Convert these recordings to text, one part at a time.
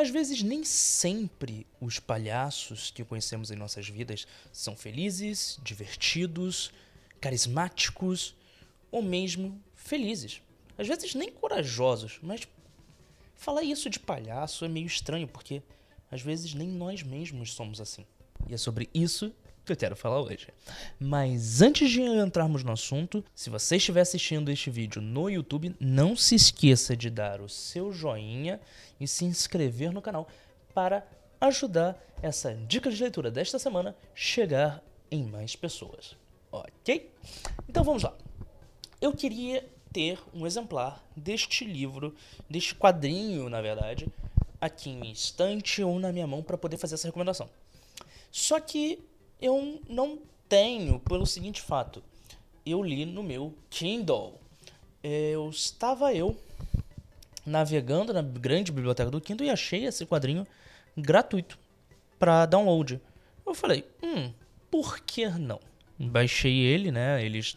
Às vezes, nem sempre os palhaços que conhecemos em nossas vidas são felizes, divertidos, carismáticos ou mesmo felizes. Às vezes, nem corajosos, mas falar isso de palhaço é meio estranho porque às vezes nem nós mesmos somos assim. E é sobre isso que eu quero falar hoje. Mas antes de entrarmos no assunto, se você estiver assistindo este vídeo no YouTube, não se esqueça de dar o seu joinha e se inscrever no canal para ajudar essa dica de leitura desta semana chegar em mais pessoas. Ok? Então vamos lá. Eu queria ter um exemplar deste livro, deste quadrinho, na verdade, aqui em minha estante ou na minha mão para poder fazer essa recomendação. Só que eu não tenho pelo seguinte fato. Eu li no meu Kindle. Eu estava eu navegando na grande biblioteca do Kindle e achei esse quadrinho gratuito para download. Eu falei, hum, por que não? Baixei ele, né? Eles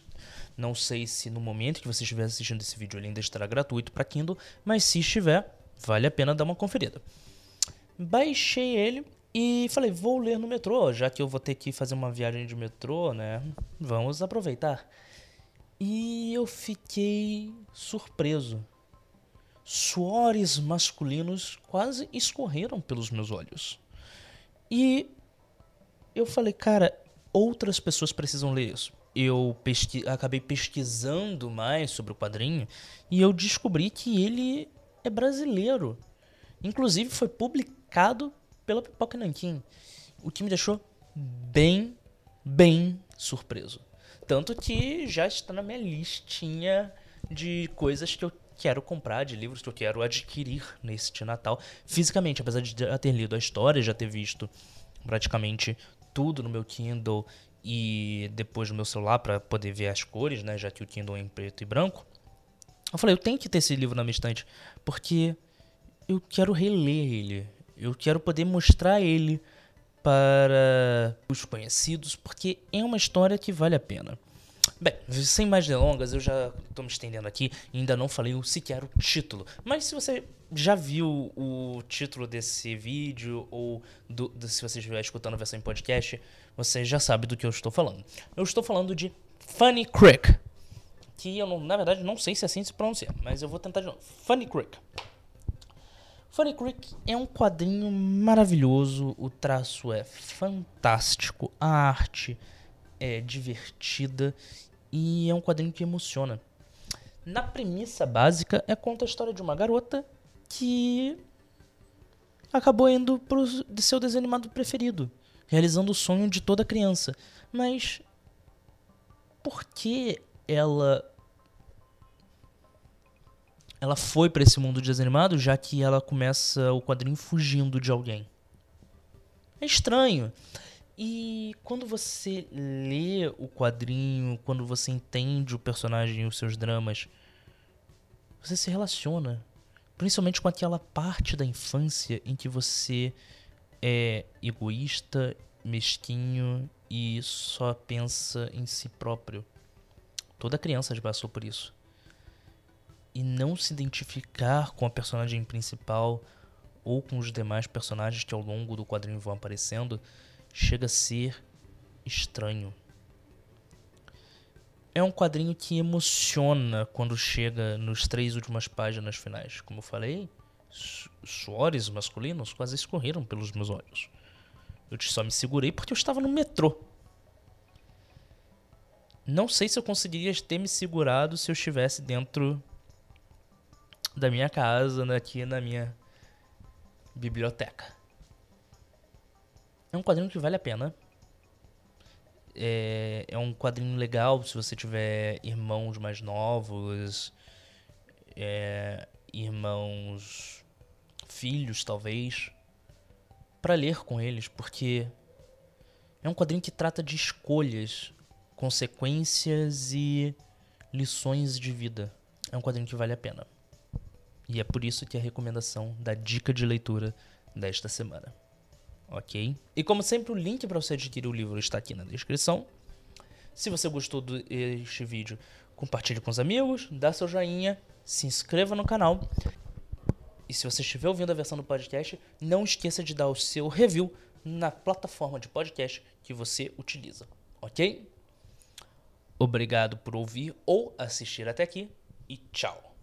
não sei se no momento que você estiver assistindo esse vídeo ele ainda estará gratuito para Kindle, mas se estiver, vale a pena dar uma conferida. Baixei ele e falei, vou ler no metrô, já que eu vou ter que fazer uma viagem de metrô, né? Vamos aproveitar. E eu fiquei surpreso. Suores masculinos quase escorreram pelos meus olhos. E eu falei, cara, outras pessoas precisam ler isso. Eu pesqui acabei pesquisando mais sobre o quadrinho e eu descobri que ele é brasileiro. Inclusive foi publicado pela Pipoca Nankin. O que me deixou bem, bem surpreso. Tanto que já está na minha listinha de coisas que eu quero comprar, de livros que eu quero adquirir neste Natal, fisicamente, apesar de já ter lido a história, já ter visto praticamente tudo no meu Kindle e depois no meu celular para poder ver as cores, né, já que o Kindle é em preto e branco. Eu falei, eu tenho que ter esse livro na minha estante, porque eu quero reler ele. Eu quero poder mostrar ele para os conhecidos, porque é uma história que vale a pena. Bem, sem mais delongas, eu já estou me estendendo aqui ainda não falei sequer o título. Mas se você já viu o título desse vídeo ou do, do, se você estiver escutando a versão em podcast, você já sabe do que eu estou falando. Eu estou falando de Funny Crick, que eu não, na verdade não sei se é assim se pronuncia, mas eu vou tentar de novo. Funny Crick. Funny Creek é um quadrinho maravilhoso, o traço é fantástico, a arte é divertida e é um quadrinho que emociona. Na premissa básica, é conta a história de uma garota que acabou indo pro seu desenho animado preferido, realizando o sonho de toda criança. Mas por que ela ela foi para esse mundo desanimado, já que ela começa o quadrinho fugindo de alguém. É estranho. E quando você lê o quadrinho, quando você entende o personagem e os seus dramas, você se relaciona. Principalmente com aquela parte da infância em que você é egoísta, mesquinho e só pensa em si próprio. Toda criança já passou por isso e não se identificar com a personagem principal ou com os demais personagens que ao longo do quadrinho vão aparecendo chega a ser estranho. É um quadrinho que emociona quando chega nos três últimas páginas finais. Como eu falei, suores masculinos quase escorreram pelos meus olhos. Eu só me segurei porque eu estava no metrô. Não sei se eu conseguiria ter me segurado se eu estivesse dentro da minha casa, né, aqui na minha biblioteca. É um quadrinho que vale a pena. É, é um quadrinho legal se você tiver irmãos mais novos, é, irmãos, filhos talvez, para ler com eles, porque é um quadrinho que trata de escolhas, consequências e lições de vida. É um quadrinho que vale a pena. E é por isso que é a recomendação da dica de leitura desta semana. Ok? E como sempre, o link para você adquirir o livro está aqui na descrição. Se você gostou deste vídeo, compartilhe com os amigos, dá seu joinha, se inscreva no canal. E se você estiver ouvindo a versão do podcast, não esqueça de dar o seu review na plataforma de podcast que você utiliza, ok? Obrigado por ouvir ou assistir até aqui e tchau.